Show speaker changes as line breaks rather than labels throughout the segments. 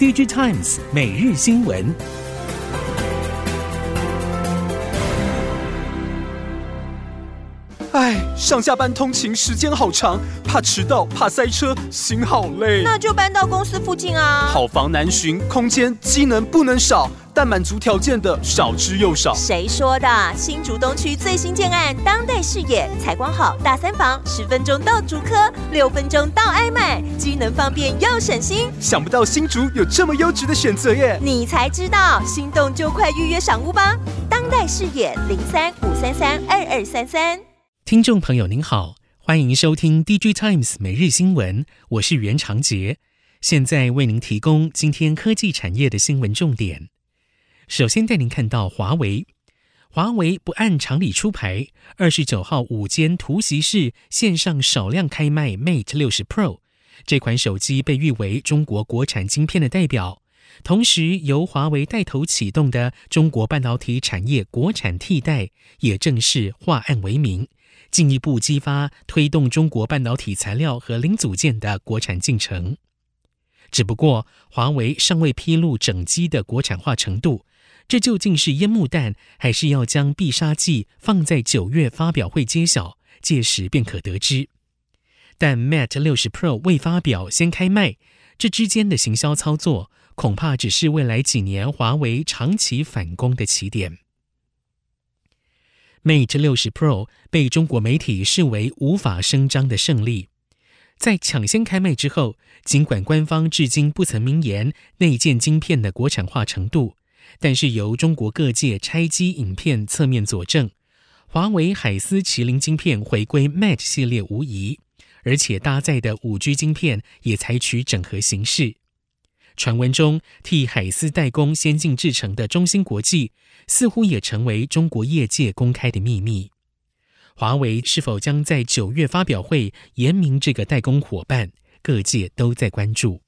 DG Times 每日新闻。
唉，上下班通勤时间好长，怕迟到，怕塞车，心好累。
那就搬到公司附近啊。
好房难寻，空间机能不能少，但满足条件的少之又少。
谁说的？新竹东区最新建案，当代视野，采光好，大三房，十分钟到竹科，六分钟到爱买，机能方便又省心。
想不到新竹有这么优质的选择耶！
你才知道，心动就快预约赏屋吧。当代视野零三五三三二二三三。
听众朋友您好，欢迎收听 DG Times 每日新闻，我是袁长杰，现在为您提供今天科技产业的新闻重点。首先带您看到华为，华为不按常理出牌，二十九号午间突袭式线上少量开卖 Mate 六十 Pro，这款手机被誉为中国国产晶片的代表，同时由华为带头启动的中国半导体产业国产替代也正式化案为名。进一步激发推动中国半导体材料和零组件的国产进程。只不过，华为尚未披露整机的国产化程度，这究竟是烟幕弹，还是要将必杀技放在九月发表会揭晓？届时便可得知。但 Mate 60 Pro 未发表先开卖，这之间的行销操作，恐怕只是未来几年华为长期反攻的起点。Mate 60 Pro 被中国媒体视为无法声张的胜利，在抢先开卖之后，尽管官方至今不曾明言内建晶片的国产化程度，但是由中国各界拆机影片侧面佐证，华为海思麒麟晶片回归 Mate 系列无疑，而且搭载的 5G 晶片也采取整合形式。传闻中，替海思代工先进制程的中芯国际，似乎也成为中国业界公开的秘密。华为是否将在九月发表会言明这个代工伙伴？各界都在关注。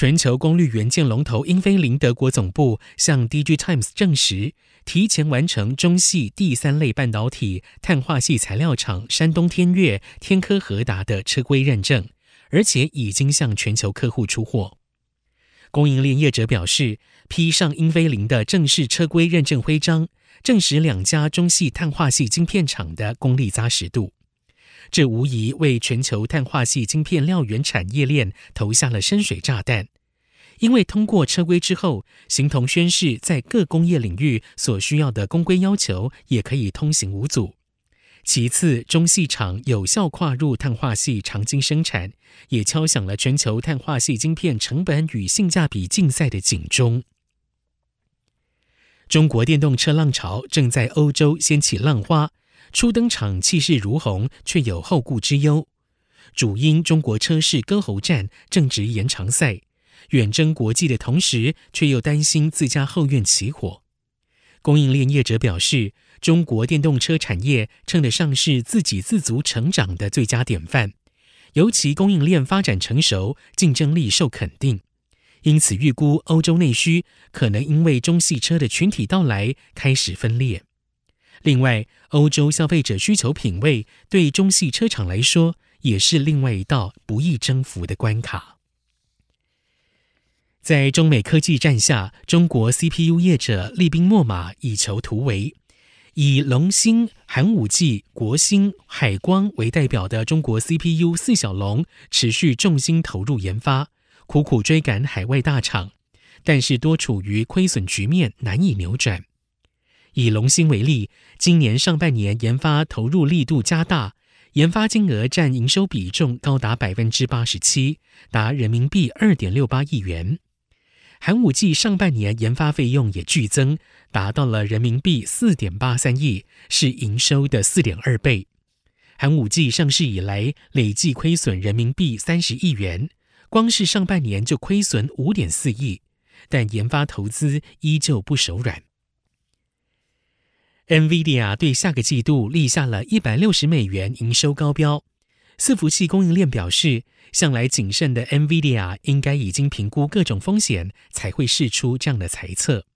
全球功率元件龙头英飞凌德国总部向 DG Times 证实，提前完成中系第三类半导体碳化系材料厂山东天悦、天科和达的车规认证。而且已经向全球客户出货。供应链业者表示，披上英飞凌的正式车规认证徽章，证实两家中系碳化系晶片厂的功力扎实度。这无疑为全球碳化矽晶片料源产业链投下了深水炸弹。因为通过车规之后，形同宣示在各工业领域所需要的公规要求也可以通行无阻。其次，中系厂有效跨入碳化矽长晶生产，也敲响了全球碳化矽晶片成本与性价比竞赛的警钟。中国电动车浪潮正在欧洲掀起浪花，初登场气势如虹，却有后顾之忧。主因中国车市割喉战正值延长赛，远征国际的同时，却又担心自家后院起火。供应链业者表示，中国电动车产业称得上是自给自足成长的最佳典范，尤其供应链发展成熟，竞争力受肯定，因此预估欧洲内需可能因为中系车的群体到来开始分裂。另外，欧洲消费者需求品味对中系车厂来说也是另外一道不易征服的关卡。在中美科技战下，中国 CPU 业者厉兵秣马，以求突围。以龙芯、寒武纪、国芯、海光为代表的中国 CPU 四小龙，持续重心投入研发，苦苦追赶海外大厂，但是多处于亏损局面，难以扭转。以龙芯为例，今年上半年研发投入力度加大，研发金额占营收比重高达百分之八十七，达人民币二点六八亿元。寒武纪上半年研发费用也剧增，达到了人民币四点八三亿，是营收的四点二倍。寒武纪上市以来累计亏损人民币三十亿元，光是上半年就亏损五点四亿，但研发投资依旧不手软。NVIDIA 对下个季度立下了一百六十美元营收高标。伺服器供应链表示，向来谨慎的 NVIDIA 应该已经评估各种风险，才会试出这样的猜测。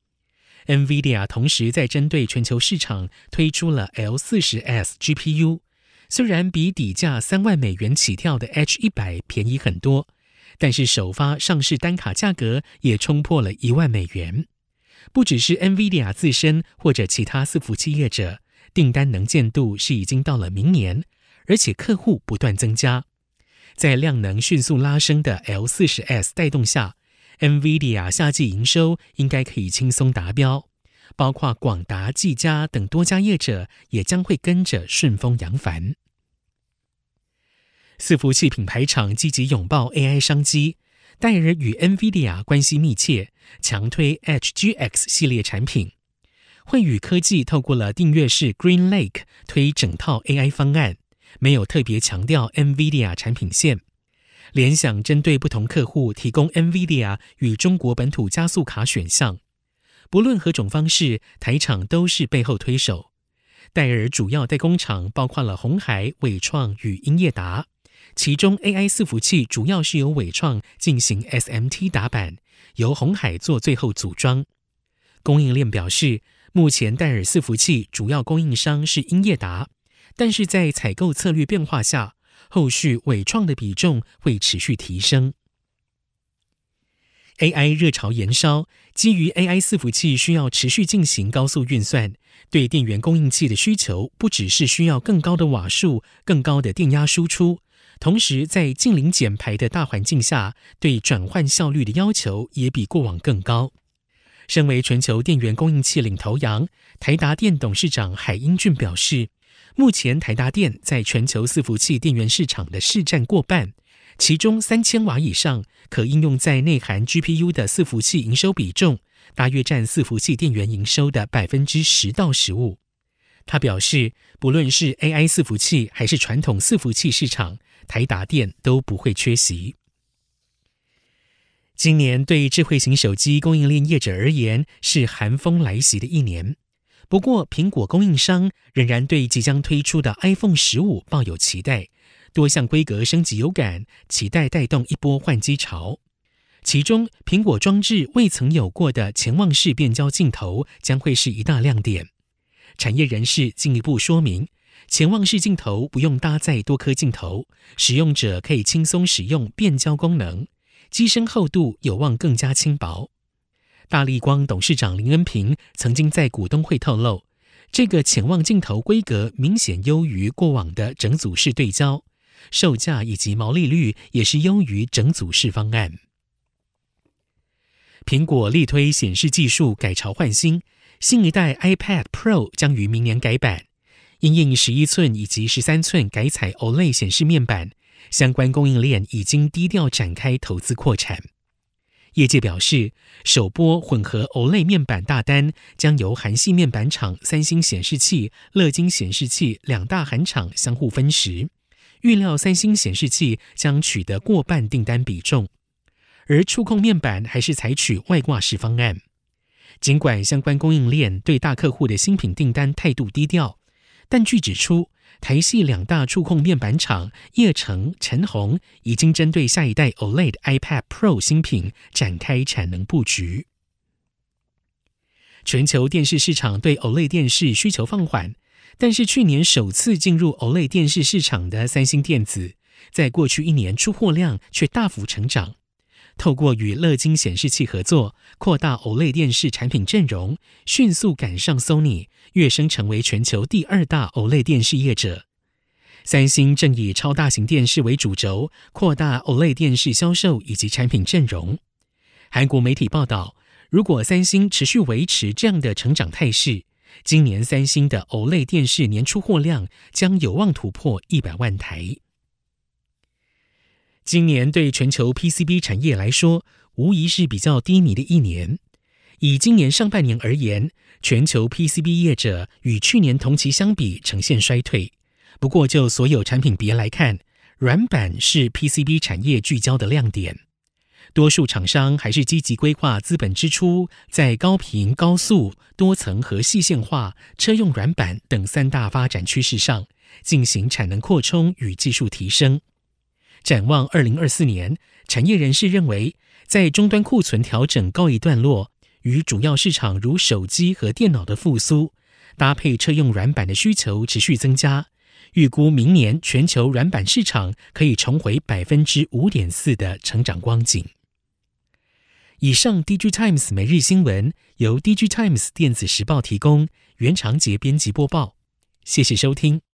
NVIDIA 同时在针对全球市场推出了 L40S GPU，虽然比底价三万美元起跳的 H100 便宜很多，但是首发上市单卡价格也冲破了一万美元。不只是 NVIDIA 自身或者其他伺服器业者，订单能见度是已经到了明年，而且客户不断增加。在量能迅速拉升的 L40S 带动下，NVIDIA 夏季营收应该可以轻松达标，包括广达、技嘉等多家业者也将会跟着顺风扬帆。伺服器品牌厂积极拥抱 AI 商机，戴尔与 NVIDIA 关系密切，强推 HGX 系列产品。慧宇科技透过了订阅式 Green Lake 推整套 AI 方案，没有特别强调 NVIDIA 产品线。联想针对不同客户提供 NVIDIA 与中国本土加速卡选项，不论何种方式，台厂都是背后推手。戴尔主要代工厂包括了鸿海、伟创与英业达。其中，AI 伺服器主要是由纬创进行 SMT 打板，由鸿海做最后组装。供应链表示，目前戴尔伺服器主要供应商是英业达，但是在采购策略变化下，后续伟创的比重会持续提升。AI 热潮延烧，基于 AI 伺服器需要持续进行高速运算，对电源供应器的需求不只是需要更高的瓦数、更高的电压输出。同时，在净零减排的大环境下，对转换效率的要求也比过往更高。身为全球电源供应器领头羊，台达电董事长海英俊表示，目前台达电在全球伺服器电源市场的市占过半，其中三千瓦以上可应用在内含 GPU 的伺服器营收比重，大约占伺服器电源营收的百分之十到十五。他表示，不论是 AI 伺服器还是传统伺服器市场，台达电都不会缺席。今年对智慧型手机供应链业者而言是寒风来袭的一年，不过苹果供应商仍然对即将推出的 iPhone 十五抱有期待，多项规格升级有感，期待带动一波换机潮。其中，苹果装置未曾有过的潜望式变焦镜头将会是一大亮点。产业人士进一步说明，潜望式镜头不用搭载多颗镜头，使用者可以轻松使用变焦功能，机身厚度有望更加轻薄。大力光董事长林恩平曾经在股东会透露，这个潜望镜头规格明显优于过往的整组式对焦，售价以及毛利率也是优于整组式方案。苹果力推显示技术改朝换新。新一代 iPad Pro 将于明年改版，因应十一寸以及十三寸改采 OLED 显示面板，相关供应链已经低调展开投资扩产。业界表示，首波混合 OLED 面板大单将由韩系面板厂三星显示器、乐金显示器两大韩厂相互分食，预料三星显示器将取得过半订单比重，而触控面板还是采取外挂式方案。尽管相关供应链对大客户的新品订单态度低调，但据指出，台系两大触控面板厂叶城、陈红已经针对下一代 OLED iPad Pro 新品展开产能布局。全球电视市场对 OLED 电视需求放缓，但是去年首次进入 OLED 电视市场的三星电子，在过去一年出货量却大幅成长。透过与乐金显示器合作，扩大 OLED 电视产品阵容，迅速赶上 Sony，跃升成为全球第二大 OLED 电视业者。三星正以超大型电视为主轴，扩大 OLED 电视销售以及产品阵容。韩国媒体报道，如果三星持续维持这样的成长态势，今年三星的 OLED 电视年出货量将有望突破一百万台。今年对全球 PCB 产业来说，无疑是比较低迷的一年。以今年上半年而言，全球 PCB 业者与去年同期相比呈现衰退。不过，就所有产品别来看，软板是 PCB 产业聚焦的亮点。多数厂商还是积极规划资本支出，在高频、高速、多层和细线化、车用软板等三大发展趋势上，进行产能扩充与技术提升。展望二零二四年，产业人士认为，在终端库存调整告一段落，与主要市场如手机和电脑的复苏，搭配车用软板的需求持续增加，预估明年全球软板市场可以重回百分之五点四的成长光景。以上，DG Times 每日新闻由 DG Times 电子时报提供，袁长杰编辑播报，谢谢收听。